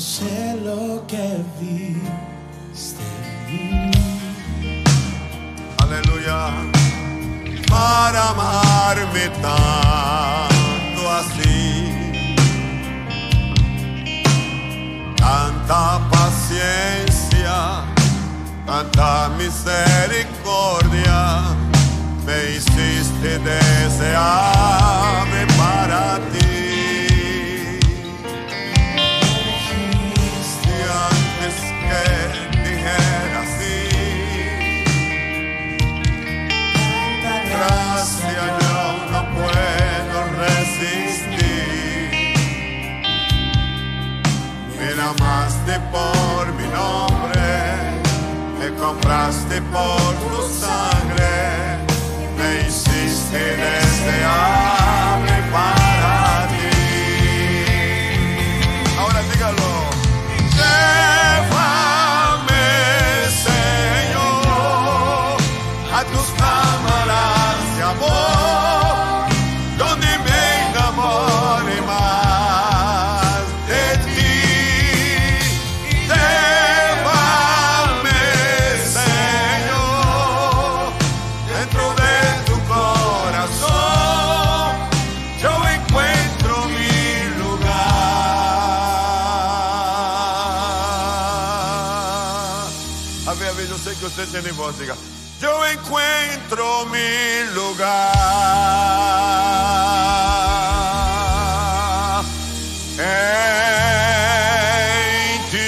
sé lo que viste. Aleluya. Para amarme tanto así. Tanta paciencia, tanta misericordia. Me hiciste deseable compraste por tu sangre, me hiciste voz. Yo encuentro mi lugar en ti.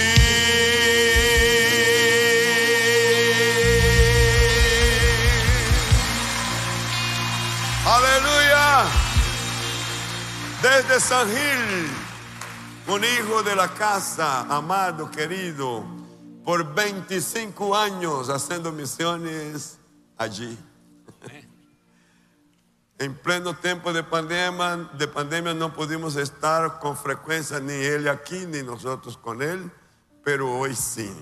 Aleluya. Desde San Gil, un hijo de la casa, amado, querido, por 25 años haciendo misiones allí. En pleno tiempo de pandemia, de pandemia no pudimos estar con frecuencia ni él aquí ni nosotros con él, pero hoy sí.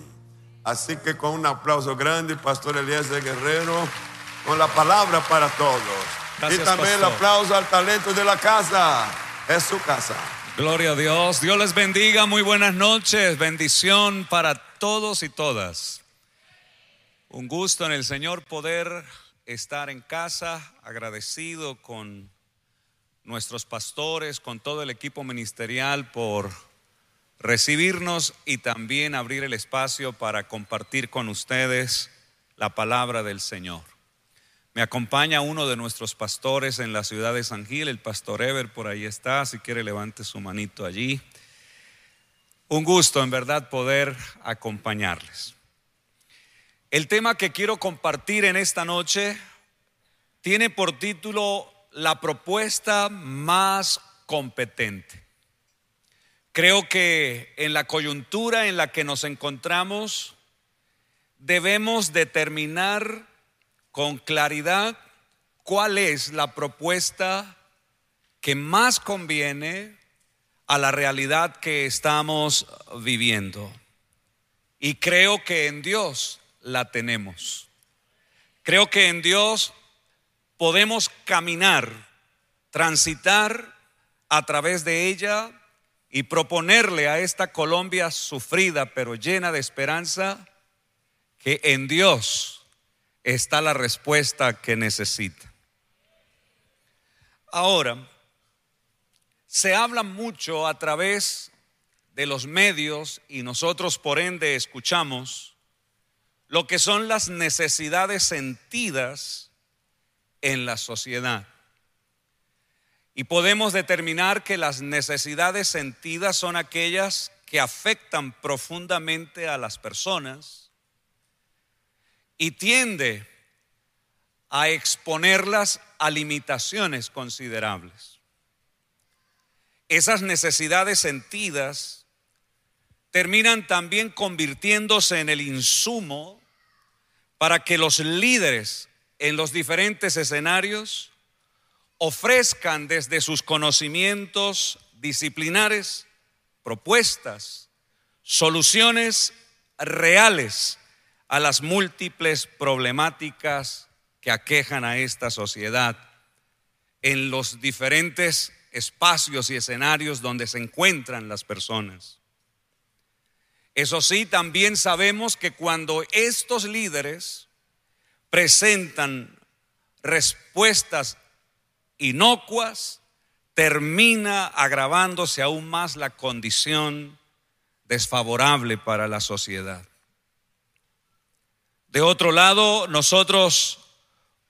Así que con un aplauso grande, Pastor Eliezer Guerrero, con la palabra para todos. Gracias, y también el aplauso al talento de la casa. Es su casa. Gloria a Dios. Dios les bendiga. Muy buenas noches. Bendición para todos y todas. Un gusto en el Señor poder estar en casa, agradecido con nuestros pastores, con todo el equipo ministerial por recibirnos y también abrir el espacio para compartir con ustedes la palabra del Señor. Me acompaña uno de nuestros pastores en la ciudad de San Gil, el pastor Ever, por ahí está, si quiere levante su manito allí. Un gusto en verdad poder acompañarles. El tema que quiero compartir en esta noche tiene por título La propuesta más competente. Creo que en la coyuntura en la que nos encontramos debemos determinar con claridad cuál es la propuesta que más conviene a la realidad que estamos viviendo. Y creo que en Dios la tenemos. Creo que en Dios podemos caminar, transitar a través de ella y proponerle a esta Colombia sufrida pero llena de esperanza que en Dios está la respuesta que necesita. Ahora, se habla mucho a través de los medios y nosotros por ende escuchamos lo que son las necesidades sentidas en la sociedad. Y podemos determinar que las necesidades sentidas son aquellas que afectan profundamente a las personas y tiende a exponerlas a limitaciones considerables. Esas necesidades sentidas terminan también convirtiéndose en el insumo para que los líderes en los diferentes escenarios ofrezcan desde sus conocimientos disciplinares propuestas, soluciones reales a las múltiples problemáticas que aquejan a esta sociedad en los diferentes espacios y escenarios donde se encuentran las personas. Eso sí, también sabemos que cuando estos líderes presentan respuestas inocuas, termina agravándose aún más la condición desfavorable para la sociedad. De otro lado, nosotros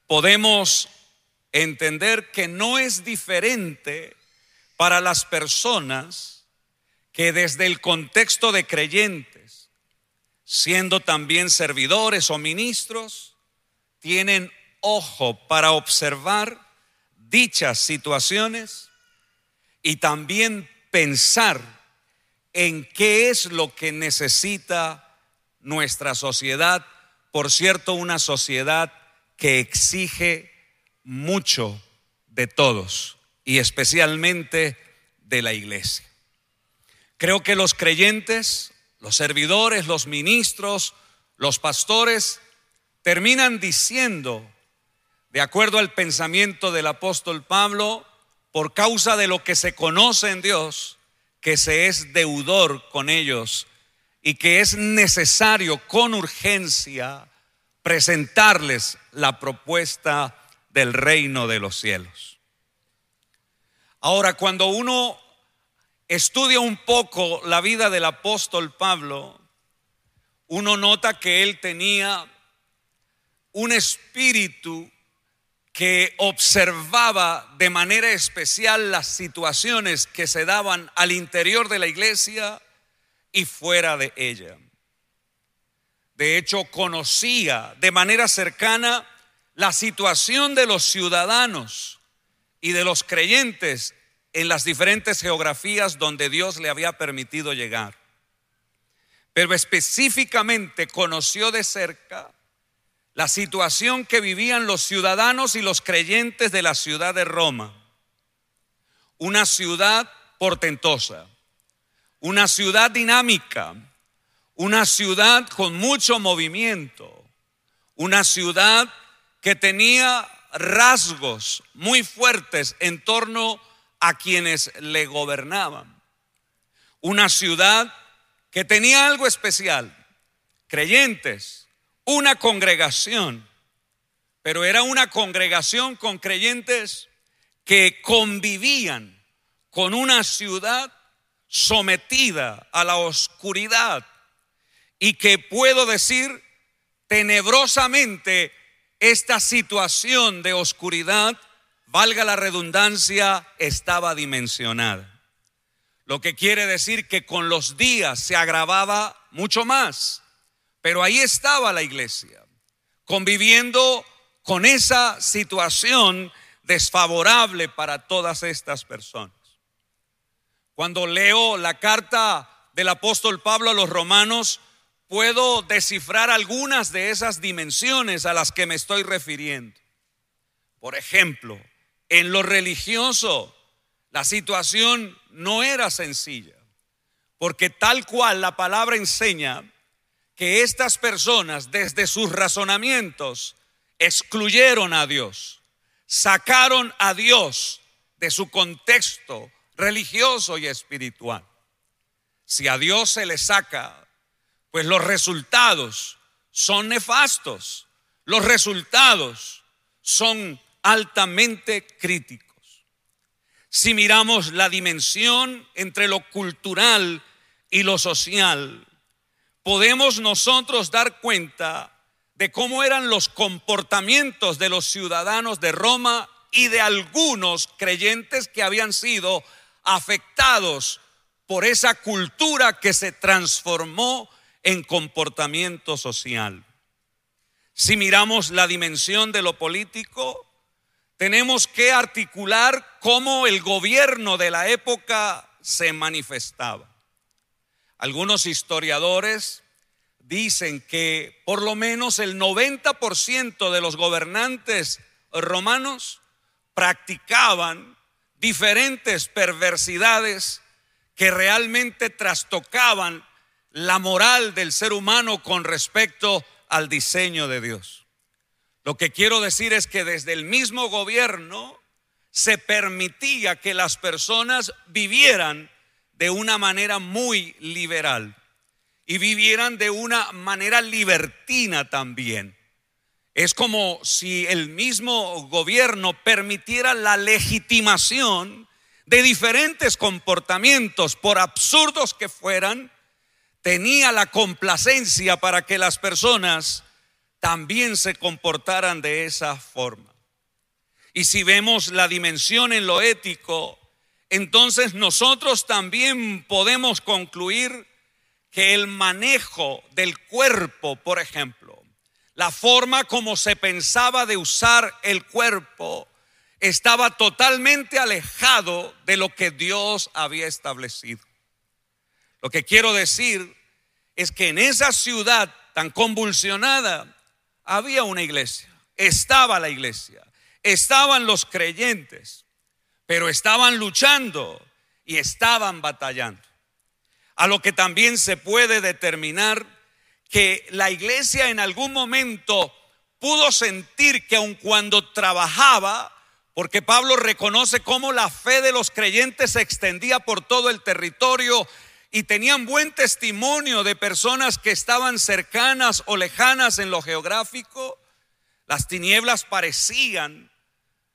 podemos entender que no es diferente para las personas que desde el contexto de creyentes, siendo también servidores o ministros, tienen ojo para observar dichas situaciones y también pensar en qué es lo que necesita nuestra sociedad, por cierto, una sociedad que exige mucho de todos y especialmente de la iglesia. Creo que los creyentes, los servidores, los ministros, los pastores, terminan diciendo, de acuerdo al pensamiento del apóstol Pablo, por causa de lo que se conoce en Dios, que se es deudor con ellos y que es necesario con urgencia presentarles la propuesta del reino de los cielos. Ahora, cuando uno estudia un poco la vida del apóstol Pablo, uno nota que él tenía un espíritu que observaba de manera especial las situaciones que se daban al interior de la iglesia y fuera de ella. De hecho, conocía de manera cercana la situación de los ciudadanos y de los creyentes en las diferentes geografías donde Dios le había permitido llegar. Pero específicamente conoció de cerca la situación que vivían los ciudadanos y los creyentes de la ciudad de Roma. Una ciudad portentosa, una ciudad dinámica, una ciudad con mucho movimiento, una ciudad que tenía rasgos muy fuertes en torno a quienes le gobernaban. Una ciudad que tenía algo especial, creyentes, una congregación, pero era una congregación con creyentes que convivían con una ciudad sometida a la oscuridad y que puedo decir tenebrosamente esta situación de oscuridad, valga la redundancia, estaba dimensionada. Lo que quiere decir que con los días se agravaba mucho más. Pero ahí estaba la iglesia, conviviendo con esa situación desfavorable para todas estas personas. Cuando leo la carta del apóstol Pablo a los romanos, puedo descifrar algunas de esas dimensiones a las que me estoy refiriendo. Por ejemplo, en lo religioso, la situación no era sencilla, porque tal cual la palabra enseña, que estas personas desde sus razonamientos excluyeron a Dios, sacaron a Dios de su contexto religioso y espiritual. Si a Dios se le saca, pues los resultados son nefastos, los resultados son altamente críticos. Si miramos la dimensión entre lo cultural y lo social, podemos nosotros dar cuenta de cómo eran los comportamientos de los ciudadanos de Roma y de algunos creyentes que habían sido afectados por esa cultura que se transformó en comportamiento social. Si miramos la dimensión de lo político, tenemos que articular cómo el gobierno de la época se manifestaba. Algunos historiadores dicen que por lo menos el 90% de los gobernantes romanos practicaban diferentes perversidades que realmente trastocaban la moral del ser humano con respecto al diseño de Dios. Lo que quiero decir es que desde el mismo gobierno se permitía que las personas vivieran de una manera muy liberal. y vivieran de una manera libertina también. Es como si el mismo gobierno permitiera la legitimación de diferentes comportamientos, por absurdos que fueran, tenía la complacencia para que las personas también se comportaran de esa forma. Y si vemos la dimensión en lo ético, entonces nosotros también podemos concluir que el manejo del cuerpo, por ejemplo, la forma como se pensaba de usar el cuerpo, estaba totalmente alejado de lo que Dios había establecido. Lo que quiero decir es que en esa ciudad tan convulsionada había una iglesia, estaba la iglesia, estaban los creyentes, pero estaban luchando y estaban batallando. A lo que también se puede determinar que la iglesia en algún momento pudo sentir que aun cuando trabajaba, porque Pablo reconoce cómo la fe de los creyentes se extendía por todo el territorio y tenían buen testimonio de personas que estaban cercanas o lejanas en lo geográfico, las tinieblas parecían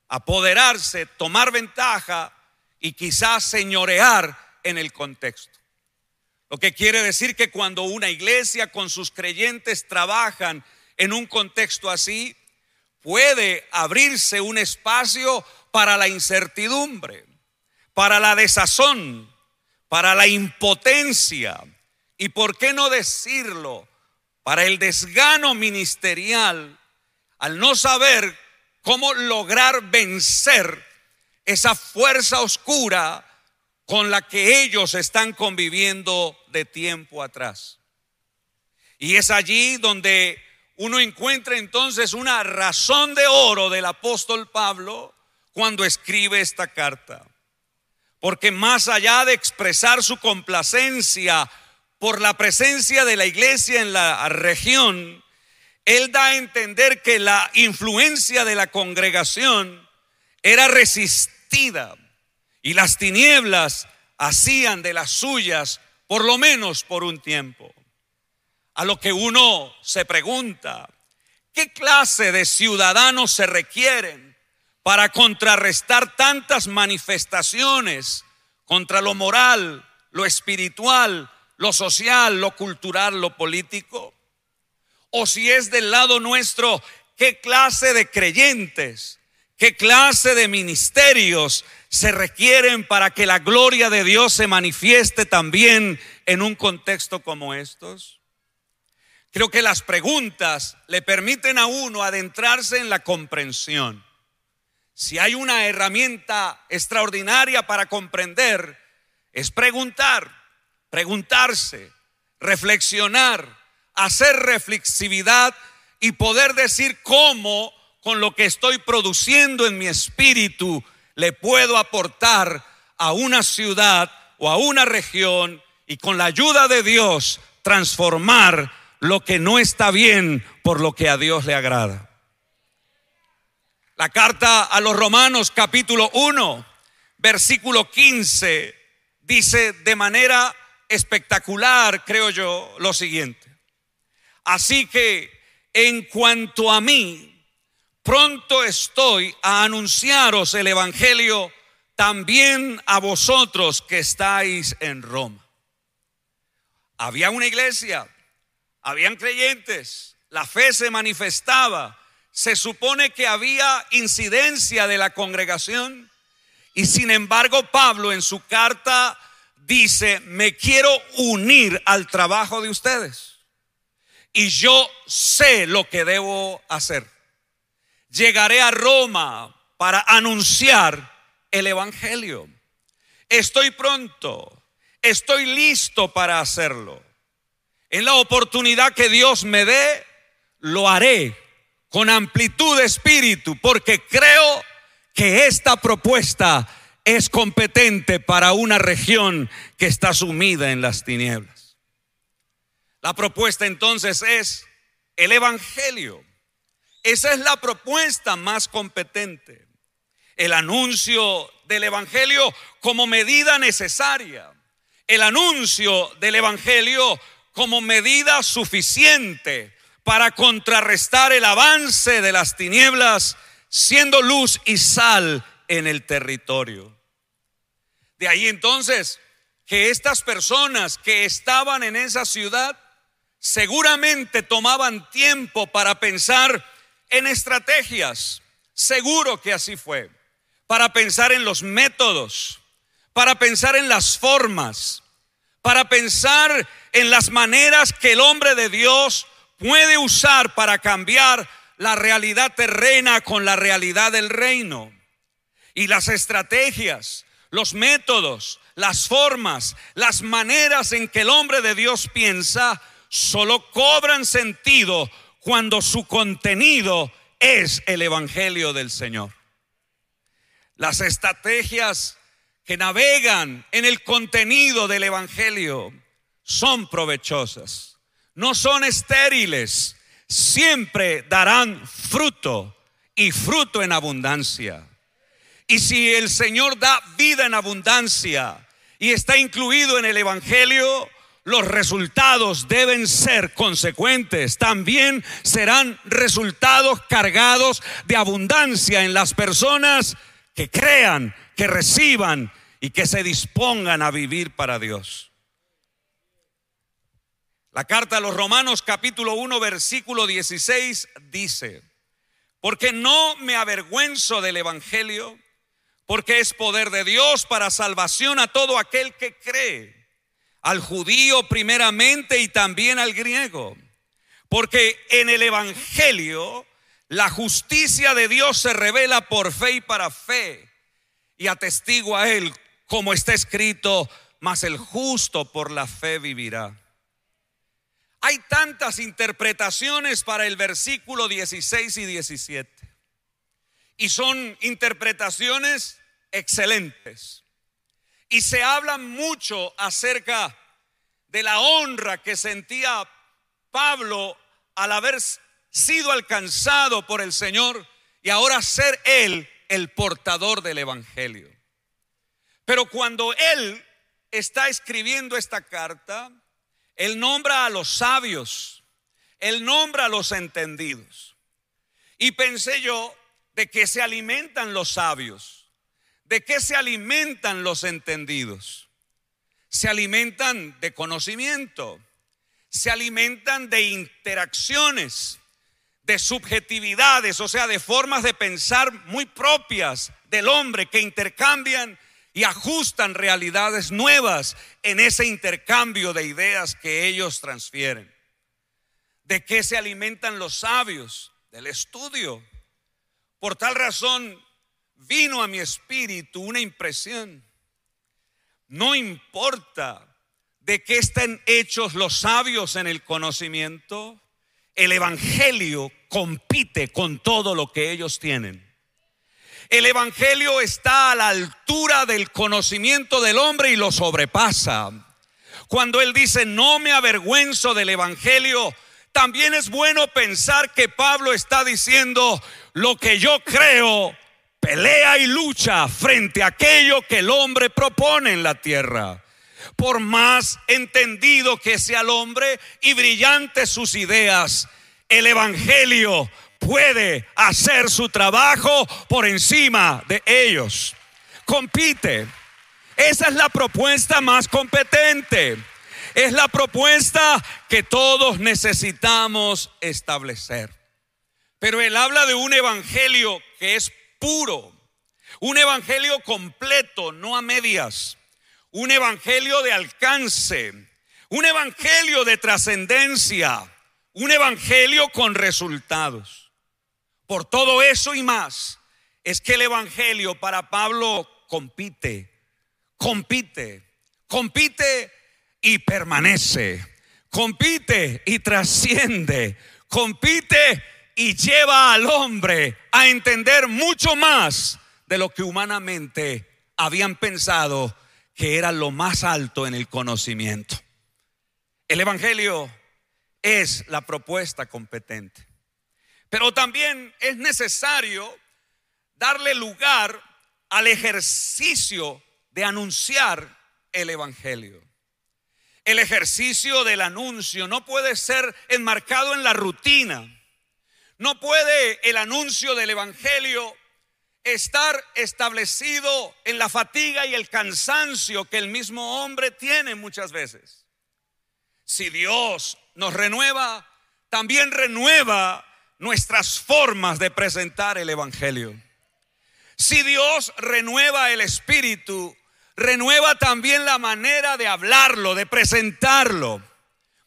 apoderarse, tomar ventaja y quizás señorear en el contexto. Lo que quiere decir que cuando una iglesia con sus creyentes trabajan en un contexto así, puede abrirse un espacio para la incertidumbre, para la desazón, para la impotencia y, por qué no decirlo, para el desgano ministerial al no saber cómo lograr vencer esa fuerza oscura con la que ellos están conviviendo de tiempo atrás. Y es allí donde uno encuentra entonces una razón de oro del apóstol Pablo cuando escribe esta carta. Porque más allá de expresar su complacencia por la presencia de la iglesia en la región, él da a entender que la influencia de la congregación era resistida y las tinieblas hacían de las suyas por lo menos por un tiempo. A lo que uno se pregunta, ¿qué clase de ciudadanos se requieren para contrarrestar tantas manifestaciones contra lo moral, lo espiritual, lo social, lo cultural, lo político? o si es del lado nuestro, qué clase de creyentes, qué clase de ministerios se requieren para que la gloria de Dios se manifieste también en un contexto como estos. Creo que las preguntas le permiten a uno adentrarse en la comprensión. Si hay una herramienta extraordinaria para comprender, es preguntar, preguntarse, reflexionar, hacer reflexividad y poder decir cómo con lo que estoy produciendo en mi espíritu le puedo aportar a una ciudad o a una región y con la ayuda de Dios transformar lo que no está bien por lo que a Dios le agrada. La carta a los Romanos capítulo 1, versículo 15, dice de manera espectacular, creo yo, lo siguiente. Así que en cuanto a mí, pronto estoy a anunciaros el Evangelio también a vosotros que estáis en Roma. Había una iglesia, habían creyentes, la fe se manifestaba, se supone que había incidencia de la congregación y sin embargo Pablo en su carta dice, me quiero unir al trabajo de ustedes y yo sé lo que debo hacer. Llegaré a Roma para anunciar el Evangelio. Estoy pronto, estoy listo para hacerlo. En la oportunidad que Dios me dé, lo haré con amplitud de espíritu, porque creo que esta propuesta es competente para una región que está sumida en las tinieblas. La propuesta entonces es el Evangelio. Esa es la propuesta más competente. El anuncio del Evangelio como medida necesaria. El anuncio del Evangelio como medida suficiente para contrarrestar el avance de las tinieblas, siendo luz y sal en el territorio. De ahí entonces que estas personas que estaban en esa ciudad seguramente tomaban tiempo para pensar en estrategias. Seguro que así fue. Para pensar en los métodos, para pensar en las formas, para pensar en las maneras que el hombre de Dios puede usar para cambiar la realidad terrena con la realidad del reino. Y las estrategias, los métodos, las formas, las maneras en que el hombre de Dios piensa, solo cobran sentido cuando su contenido es el Evangelio del Señor. Las estrategias que navegan en el contenido del Evangelio son provechosas, no son estériles, siempre darán fruto y fruto en abundancia. Y si el Señor da vida en abundancia y está incluido en el Evangelio, los resultados deben ser consecuentes. También serán resultados cargados de abundancia en las personas que crean, que reciban y que se dispongan a vivir para Dios. La carta a los Romanos capítulo 1 versículo 16 dice, porque no me avergüenzo del Evangelio, porque es poder de Dios para salvación a todo aquel que cree, al judío primeramente y también al griego, porque en el Evangelio la justicia de Dios se revela por fe y para fe, y atestigua a él, como está escrito, mas el justo por la fe vivirá. Hay tantas interpretaciones para el versículo 16 y 17. Y son interpretaciones excelentes. Y se habla mucho acerca de la honra que sentía Pablo al haber sido alcanzado por el Señor y ahora ser él el portador del Evangelio. Pero cuando él está escribiendo esta carta, él nombra a los sabios, Él nombra a los entendidos. Y pensé yo, ¿de qué se alimentan los sabios? ¿De qué se alimentan los entendidos? Se alimentan de conocimiento, se alimentan de interacciones, de subjetividades, o sea, de formas de pensar muy propias del hombre que intercambian y ajustan realidades nuevas en ese intercambio de ideas que ellos transfieren. ¿De qué se alimentan los sabios? Del estudio. Por tal razón vino a mi espíritu una impresión. No importa de qué estén hechos los sabios en el conocimiento, el Evangelio compite con todo lo que ellos tienen. El Evangelio está a la altura del conocimiento del hombre y lo sobrepasa. Cuando Él dice, no me avergüenzo del Evangelio, también es bueno pensar que Pablo está diciendo, lo que yo creo, pelea y lucha frente a aquello que el hombre propone en la tierra. Por más entendido que sea el hombre y brillantes sus ideas, el Evangelio puede hacer su trabajo por encima de ellos. Compite. Esa es la propuesta más competente. Es la propuesta que todos necesitamos establecer. Pero él habla de un evangelio que es puro, un evangelio completo, no a medias, un evangelio de alcance, un evangelio de trascendencia, un evangelio con resultados. Por todo eso y más, es que el Evangelio para Pablo compite, compite, compite y permanece, compite y trasciende, compite y lleva al hombre a entender mucho más de lo que humanamente habían pensado que era lo más alto en el conocimiento. El Evangelio es la propuesta competente. Pero también es necesario darle lugar al ejercicio de anunciar el Evangelio. El ejercicio del anuncio no puede ser enmarcado en la rutina. No puede el anuncio del Evangelio estar establecido en la fatiga y el cansancio que el mismo hombre tiene muchas veces. Si Dios nos renueva, también renueva nuestras formas de presentar el Evangelio. Si Dios renueva el espíritu, renueva también la manera de hablarlo, de presentarlo.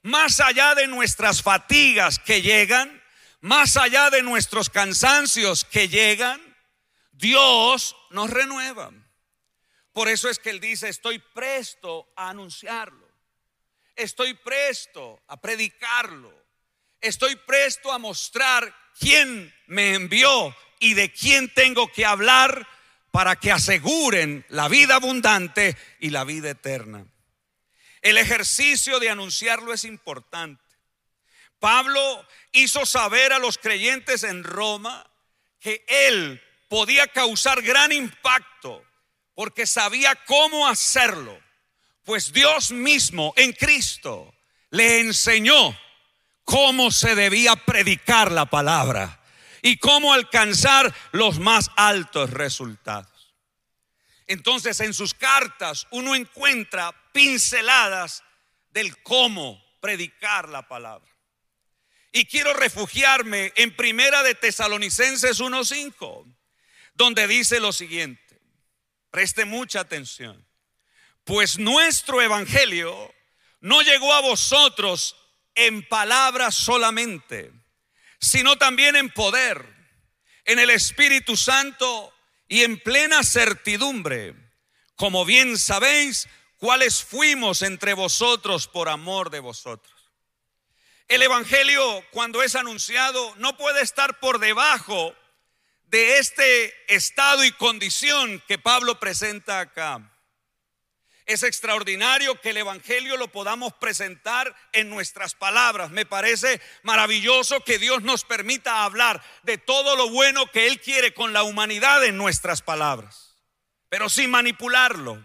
Más allá de nuestras fatigas que llegan, más allá de nuestros cansancios que llegan, Dios nos renueva. Por eso es que Él dice, estoy presto a anunciarlo. Estoy presto a predicarlo. Estoy presto a mostrar quién me envió y de quién tengo que hablar para que aseguren la vida abundante y la vida eterna. El ejercicio de anunciarlo es importante. Pablo hizo saber a los creyentes en Roma que él podía causar gran impacto porque sabía cómo hacerlo, pues Dios mismo en Cristo le enseñó cómo se debía predicar la palabra y cómo alcanzar los más altos resultados. Entonces en sus cartas uno encuentra pinceladas del cómo predicar la palabra. Y quiero refugiarme en Primera de Tesalonicenses 1:5, donde dice lo siguiente. Preste mucha atención. Pues nuestro evangelio no llegó a vosotros en palabras solamente, sino también en poder, en el Espíritu Santo y en plena certidumbre, como bien sabéis cuáles fuimos entre vosotros por amor de vosotros. El Evangelio, cuando es anunciado, no puede estar por debajo de este estado y condición que Pablo presenta acá. Es extraordinario que el Evangelio lo podamos presentar en nuestras palabras. Me parece maravilloso que Dios nos permita hablar de todo lo bueno que Él quiere con la humanidad en nuestras palabras, pero sin manipularlo.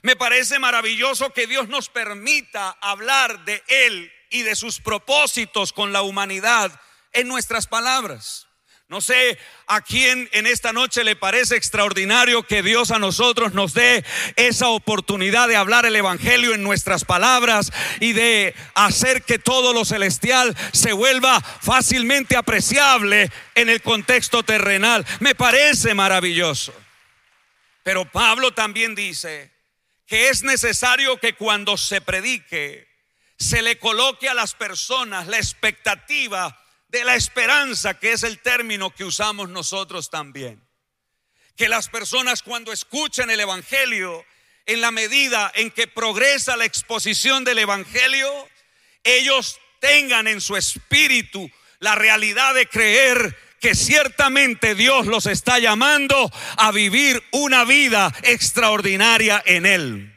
Me parece maravilloso que Dios nos permita hablar de Él y de sus propósitos con la humanidad en nuestras palabras. No sé a quién en esta noche le parece extraordinario que Dios a nosotros nos dé esa oportunidad de hablar el Evangelio en nuestras palabras y de hacer que todo lo celestial se vuelva fácilmente apreciable en el contexto terrenal. Me parece maravilloso. Pero Pablo también dice que es necesario que cuando se predique se le coloque a las personas la expectativa de la esperanza, que es el término que usamos nosotros también. Que las personas cuando escuchen el Evangelio, en la medida en que progresa la exposición del Evangelio, ellos tengan en su espíritu la realidad de creer que ciertamente Dios los está llamando a vivir una vida extraordinaria en Él.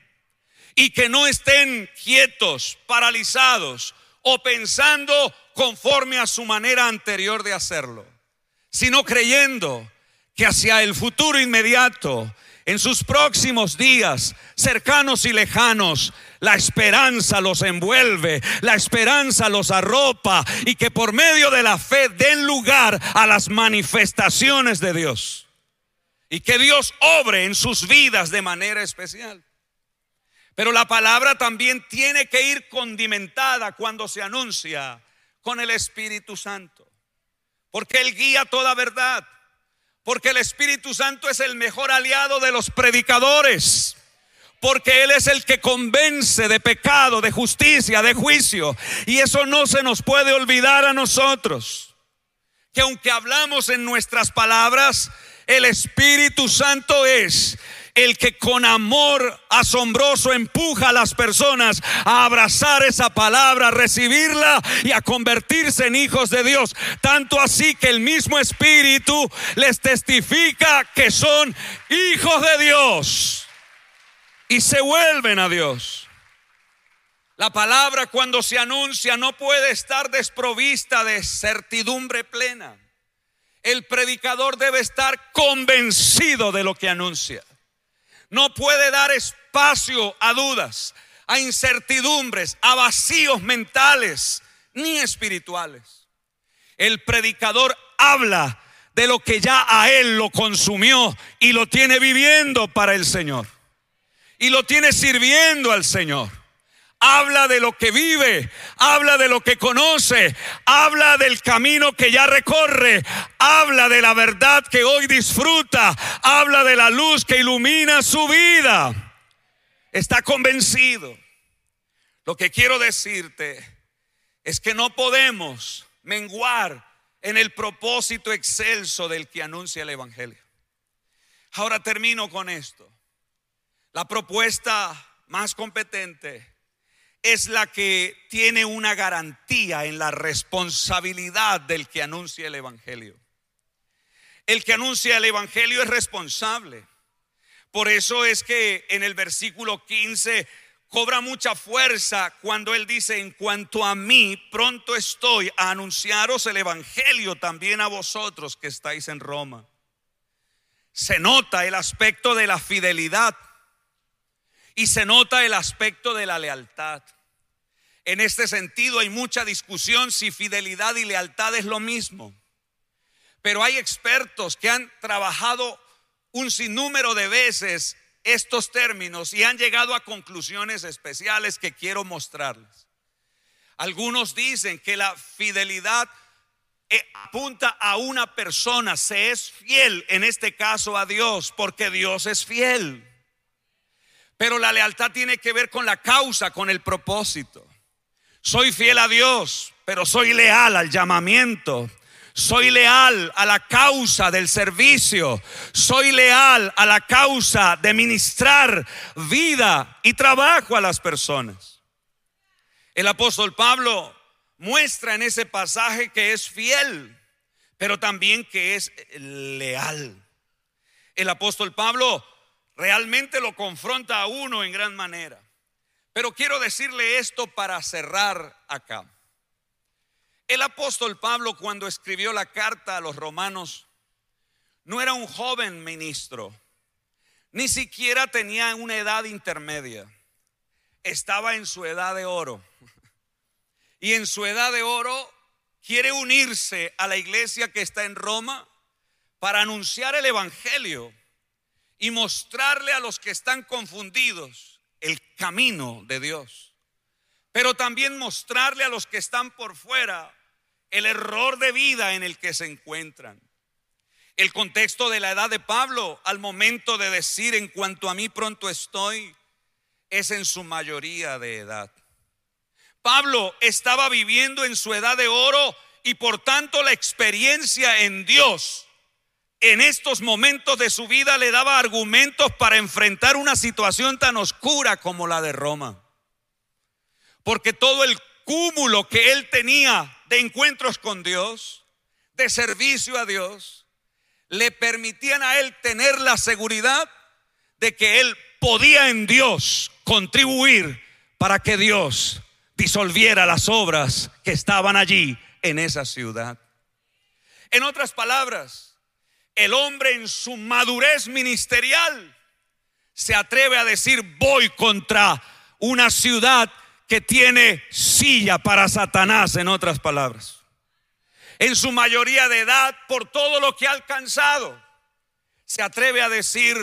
Y que no estén quietos, paralizados o pensando conforme a su manera anterior de hacerlo, sino creyendo que hacia el futuro inmediato, en sus próximos días, cercanos y lejanos, la esperanza los envuelve, la esperanza los arropa y que por medio de la fe den lugar a las manifestaciones de Dios. Y que Dios obre en sus vidas de manera especial. Pero la palabra también tiene que ir condimentada cuando se anuncia con el Espíritu Santo. Porque Él guía toda verdad. Porque el Espíritu Santo es el mejor aliado de los predicadores. Porque Él es el que convence de pecado, de justicia, de juicio. Y eso no se nos puede olvidar a nosotros. Que aunque hablamos en nuestras palabras, el Espíritu Santo es el que con amor asombroso empuja a las personas a abrazar esa palabra, a recibirla y a convertirse en hijos de Dios. Tanto así que el mismo Espíritu les testifica que son hijos de Dios y se vuelven a Dios. La palabra cuando se anuncia no puede estar desprovista de certidumbre plena. El predicador debe estar convencido de lo que anuncia no puede dar espacio a dudas. a incertidumbres, a vacíos mentales ni espirituales. El predicador habla de lo que ya a él lo consumió y lo tiene viviendo para el Señor. Y lo tiene sirviendo al Señor. Habla de lo que vive, habla de lo que conoce, habla del camino que ya recorre, habla de la verdad que hoy disfruta, habla de la luz que ilumina su vida. Está convencido. Lo que quiero decirte es que no podemos menguar en el propósito excelso del que anuncia el Evangelio. Ahora termino con esto. La propuesta más competente es la que tiene una garantía en la responsabilidad del que anuncia el Evangelio. El que anuncia el Evangelio es responsable. Por eso es que en el versículo 15 cobra mucha fuerza cuando él dice, en cuanto a mí, pronto estoy a anunciaros el Evangelio también a vosotros que estáis en Roma. Se nota el aspecto de la fidelidad y se nota el aspecto de la lealtad. En este sentido hay mucha discusión si fidelidad y lealtad es lo mismo. Pero hay expertos que han trabajado un sinnúmero de veces estos términos y han llegado a conclusiones especiales que quiero mostrarles. Algunos dicen que la fidelidad eh, apunta a una persona, se es fiel, en este caso a Dios, porque Dios es fiel. Pero la lealtad tiene que ver con la causa, con el propósito. Soy fiel a Dios, pero soy leal al llamamiento. Soy leal a la causa del servicio. Soy leal a la causa de ministrar vida y trabajo a las personas. El apóstol Pablo muestra en ese pasaje que es fiel, pero también que es leal. El apóstol Pablo realmente lo confronta a uno en gran manera. Pero quiero decirle esto para cerrar acá. El apóstol Pablo cuando escribió la carta a los romanos no era un joven ministro, ni siquiera tenía una edad intermedia, estaba en su edad de oro. Y en su edad de oro quiere unirse a la iglesia que está en Roma para anunciar el Evangelio y mostrarle a los que están confundidos el camino de Dios pero también mostrarle a los que están por fuera el error de vida en el que se encuentran. El contexto de la edad de Pablo al momento de decir en cuanto a mí pronto estoy es en su mayoría de edad. Pablo estaba viviendo en su edad de oro y por tanto la experiencia en Dios en estos momentos de su vida le daba argumentos para enfrentar una situación tan oscura como la de Roma porque todo el cúmulo que él tenía de encuentros con Dios, de servicio a Dios, le permitían a él tener la seguridad de que él podía en Dios contribuir para que Dios disolviera las obras que estaban allí en esa ciudad. En otras palabras, el hombre en su madurez ministerial se atreve a decir, voy contra una ciudad que tiene silla para Satanás, en otras palabras. En su mayoría de edad, por todo lo que ha alcanzado, se atreve a decir,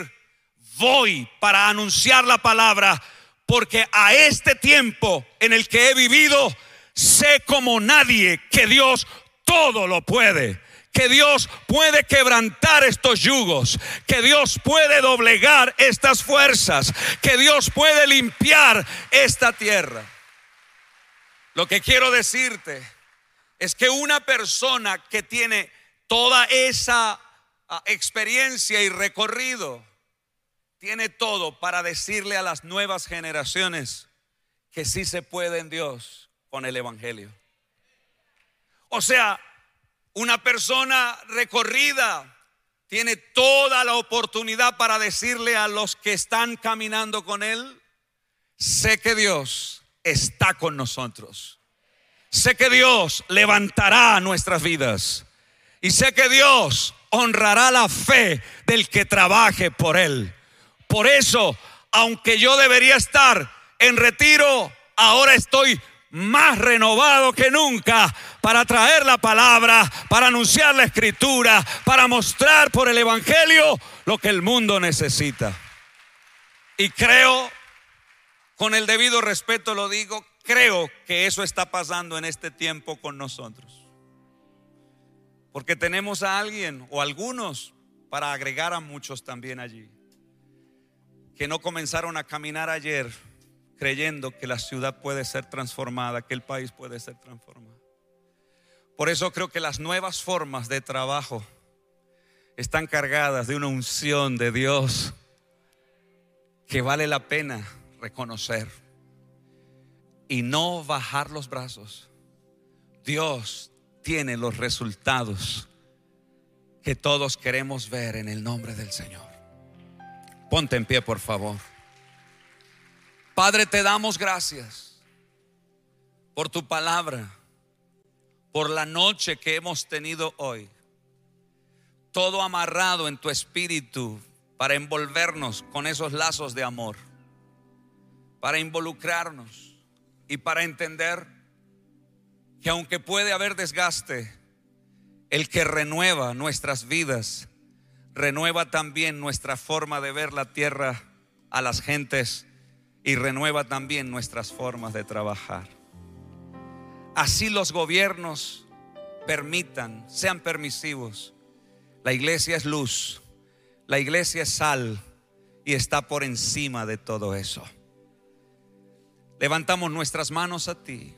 voy para anunciar la palabra, porque a este tiempo en el que he vivido, sé como nadie que Dios todo lo puede que Dios puede quebrantar estos yugos, que Dios puede doblegar estas fuerzas, que Dios puede limpiar esta tierra. Lo que quiero decirte es que una persona que tiene toda esa ah, experiencia y recorrido, tiene todo para decirle a las nuevas generaciones que sí se puede en Dios con el Evangelio. O sea, una persona recorrida tiene toda la oportunidad para decirle a los que están caminando con Él, sé que Dios está con nosotros. Sé que Dios levantará nuestras vidas. Y sé que Dios honrará la fe del que trabaje por Él. Por eso, aunque yo debería estar en retiro, ahora estoy más renovado que nunca para traer la palabra, para anunciar la escritura, para mostrar por el Evangelio lo que el mundo necesita. Y creo, con el debido respeto lo digo, creo que eso está pasando en este tiempo con nosotros. Porque tenemos a alguien o algunos, para agregar a muchos también allí, que no comenzaron a caminar ayer creyendo que la ciudad puede ser transformada, que el país puede ser transformado. Por eso creo que las nuevas formas de trabajo están cargadas de una unción de Dios que vale la pena reconocer y no bajar los brazos. Dios tiene los resultados que todos queremos ver en el nombre del Señor. Ponte en pie, por favor. Padre, te damos gracias por tu palabra, por la noche que hemos tenido hoy. Todo amarrado en tu espíritu para envolvernos con esos lazos de amor, para involucrarnos y para entender que aunque puede haber desgaste, el que renueva nuestras vidas, renueva también nuestra forma de ver la tierra a las gentes y renueva también nuestras formas de trabajar. Así los gobiernos permitan, sean permisivos. La iglesia es luz, la iglesia es sal y está por encima de todo eso. Levantamos nuestras manos a ti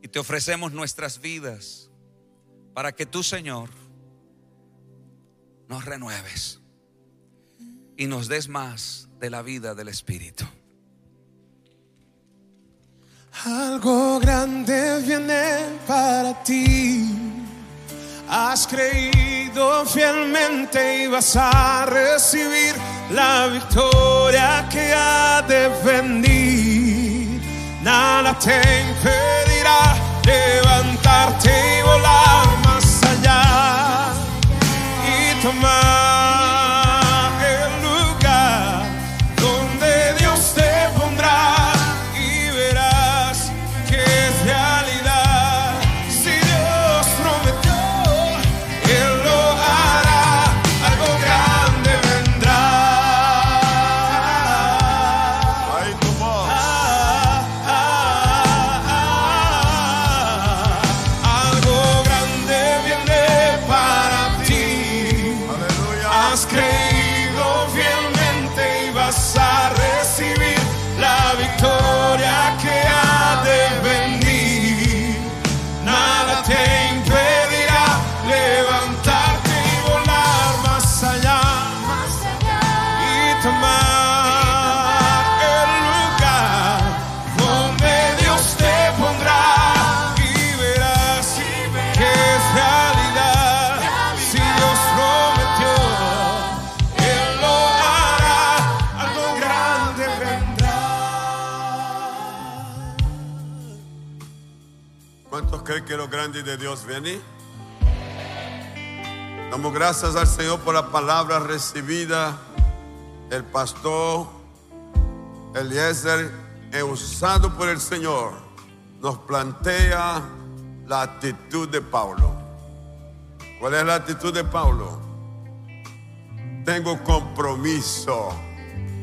y te ofrecemos nuestras vidas para que tú, Señor, nos renueves y nos des más de la vida del Espíritu. Algo grande viene para ti. Has creído fielmente y vas a recibir la victoria que ha de venir. Nada te impedirá levantarte y volar ¿Cuántos que lo grande de Dios viene? Damos gracias al Señor por la palabra recibida. El pastor Eliezer, eh, usado por el Señor, nos plantea la actitud de Pablo. ¿Cuál es la actitud de Pablo? Tengo compromiso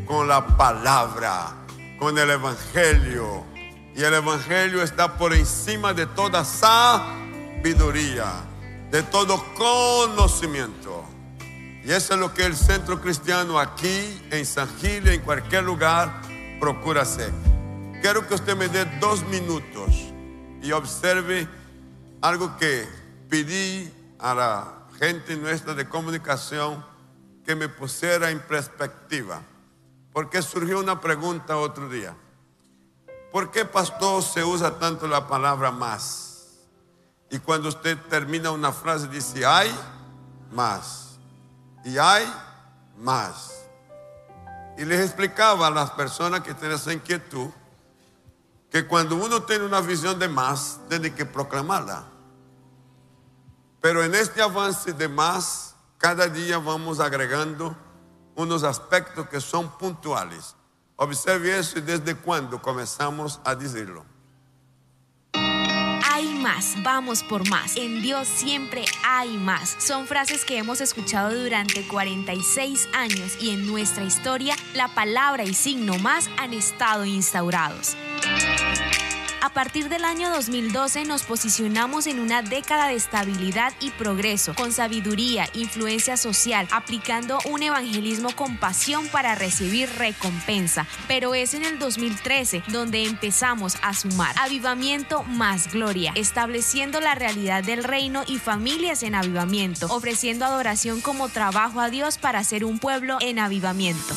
con la palabra, con el Evangelio. Y el Evangelio está por encima de toda sabiduría, de todo conocimiento. Y eso es lo que el centro cristiano aquí, en San Gil, en cualquier lugar, procura hacer. Quiero que usted me dé dos minutos y observe algo que pedí a la gente nuestra de comunicación que me pusiera en perspectiva. Porque surgió una pregunta otro día. ¿Por qué, pastor, se usa tanto la palabra más? Y cuando usted termina una frase dice, hay más. Y hay más. Y les explicaba a las personas que tienen esa inquietud que cuando uno tiene una visión de más, tiene que proclamarla. Pero en este avance de más, cada día vamos agregando unos aspectos que son puntuales. Observe isso e desde quando começamos a dizê-lo. Hay más, vamos por más. En Dios siempre hay más. Son frases que hemos escuchado durante 46 años y en nuestra historia la palabra y signo más han estado instaurados. A partir del año 2012 nos posicionamos en una década de estabilidad y progreso, con sabiduría, influencia social, aplicando un evangelismo con pasión para recibir recompensa. Pero es en el 2013 donde empezamos a sumar avivamiento más gloria, estableciendo la realidad del reino y familias en avivamiento, ofreciendo adoración como trabajo a Dios para ser un pueblo en avivamiento.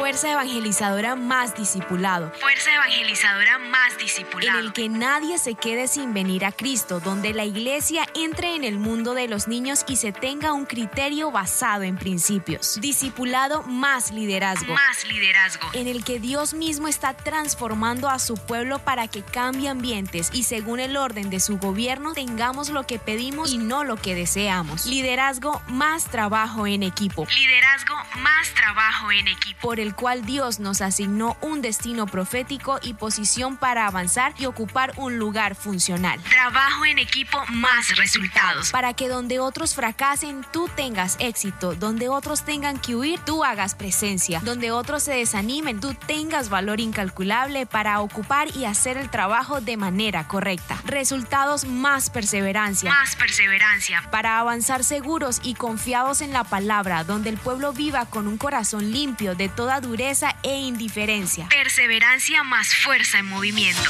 Fuerza evangelizadora más discipulado. Fuerza evangelizadora más discipulado. En el que nadie se quede sin venir a Cristo, donde la iglesia entre en el mundo de los niños y se tenga un criterio basado en principios. Discipulado más liderazgo. Más liderazgo. En el que Dios mismo está transformando a su pueblo para que cambie ambientes y según el orden de su gobierno tengamos lo que pedimos y no lo que deseamos. Liderazgo más trabajo en equipo. Liderazgo más trabajo en equipo. Por el cual Dios nos asignó un destino profético y posición para avanzar y ocupar un lugar funcional. Trabajo en equipo más resultados. Para que donde otros fracasen, tú tengas éxito. Donde otros tengan que huir, tú hagas presencia. Donde otros se desanimen, tú tengas valor incalculable para ocupar y hacer el trabajo de manera correcta. Resultados más perseverancia. Más perseverancia. Para avanzar seguros y confiados en la palabra, donde el pueblo viva con un corazón limpio de toda dureza e indiferencia. Perseverancia más fuerza en movimiento.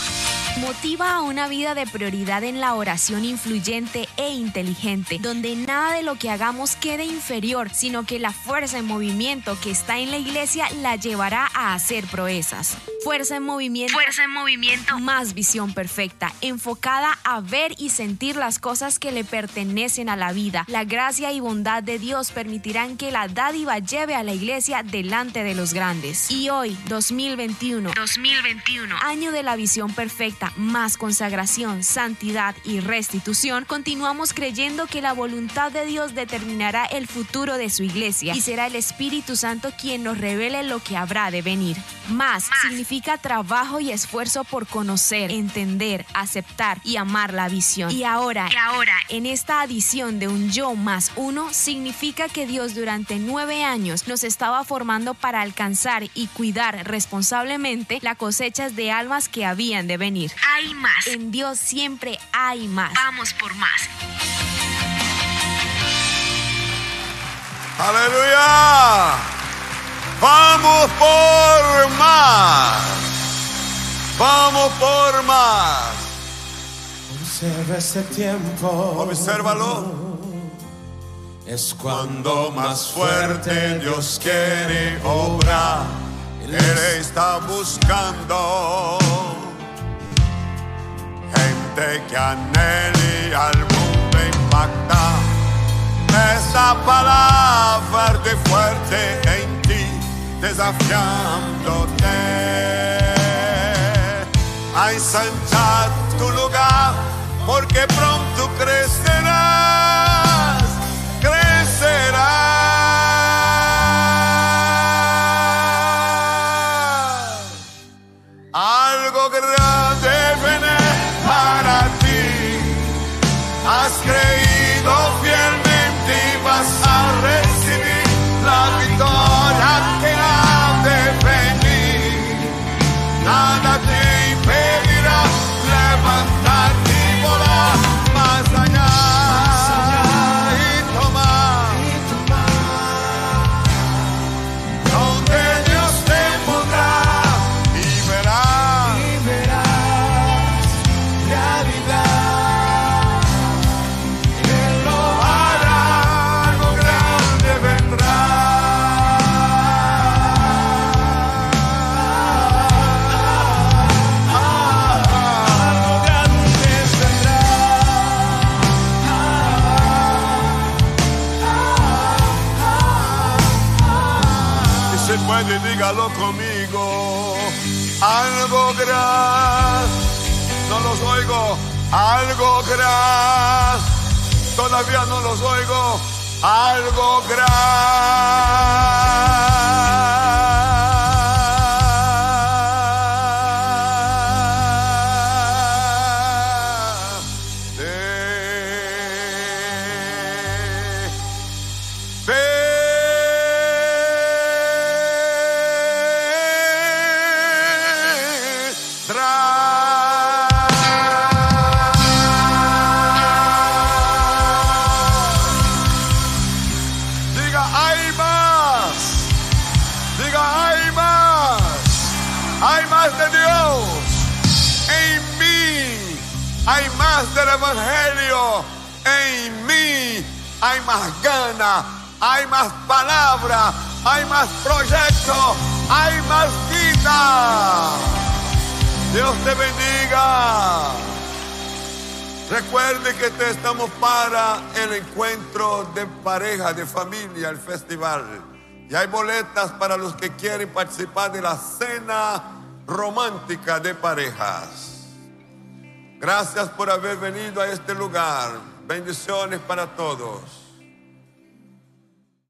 Motiva a una vida de prioridad en la oración influyente e inteligente, donde nada de lo que hagamos quede inferior, sino que la fuerza en movimiento que está en la iglesia la llevará a hacer proezas. Fuerza en movimiento. Fuerza en movimiento. Más visión perfecta, enfocada a ver y sentir las cosas que le pertenecen a la vida. La gracia y bondad de Dios permitirán que la dádiva lleve a la iglesia delante de los grandes. Y hoy, 2021, 2021, año de la visión perfecta, más consagración, santidad y restitución, continuamos creyendo que la voluntad de Dios determinará el futuro de su iglesia y será el Espíritu Santo quien nos revele lo que habrá de venir. Más, significa trabajo y esfuerzo por conocer, entender, aceptar y amar la visión. Y ahora, y ahora, en esta adición de un yo más uno, significa que Dios durante nueve años nos estaba formando para alcanzar y cuidar responsablemente las cosechas de almas que habían de venir. Hay más. En Dios siempre hay más. Vamos por más. Aleluya. Vamos por más. Vamos por más. Observa este tiempo. Obsérvalo. Es Cuando más fuerte Dios quiere obrar, Él está buscando gente que anhele al mundo impactar. Esa palabra de fuerte en ti, desafiándote. A ensanchar tu lugar, porque pronto crecerás, Gran, todavía no los oigo. Algo gran. Hay más proyecto, hay más vida. Dios te bendiga. Recuerde que te estamos para el encuentro de pareja, de familia, el festival. Y hay boletas para los que quieren participar de la cena romántica de parejas. Gracias por haber venido a este lugar. Bendiciones para todos.